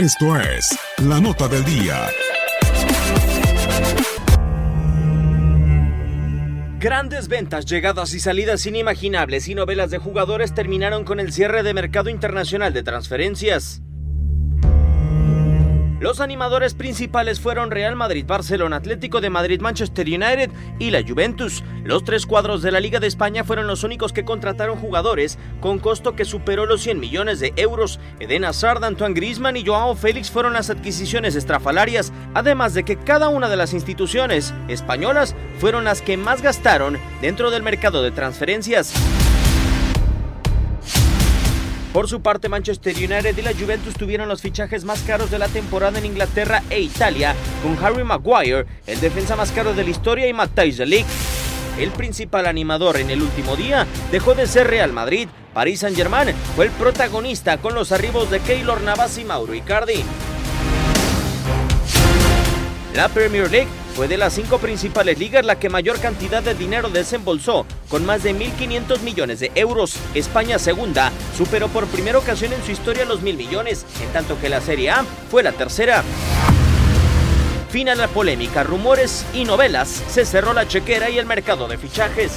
Esto es La Nota del Día. Grandes ventas, llegadas y salidas inimaginables y novelas de jugadores terminaron con el cierre de mercado internacional de transferencias. Los animadores principales fueron Real Madrid, Barcelona, Atlético de Madrid, Manchester United y la Juventus. Los tres cuadros de la Liga de España fueron los únicos que contrataron jugadores con costo que superó los 100 millones de euros. Eden Hazard, Antoine Griezmann y Joao Félix fueron las adquisiciones estrafalarias, además de que cada una de las instituciones españolas fueron las que más gastaron dentro del mercado de transferencias. Por su parte, Manchester United y la Juventus tuvieron los fichajes más caros de la temporada en Inglaterra e Italia, con Harry Maguire, el defensa más caro de la historia, y Matthijs de. El principal animador en el último día dejó de ser Real Madrid. Paris Saint-Germain fue el protagonista con los arribos de Keylor Navas y Mauro Icardi. La Premier League fue de las cinco principales ligas la que mayor cantidad de dinero desembolsó, con más de 1.500 millones de euros. España segunda superó por primera ocasión en su historia los mil millones, en tanto que la Serie A fue la tercera. Final la polémica, rumores y novelas, se cerró la chequera y el mercado de fichajes.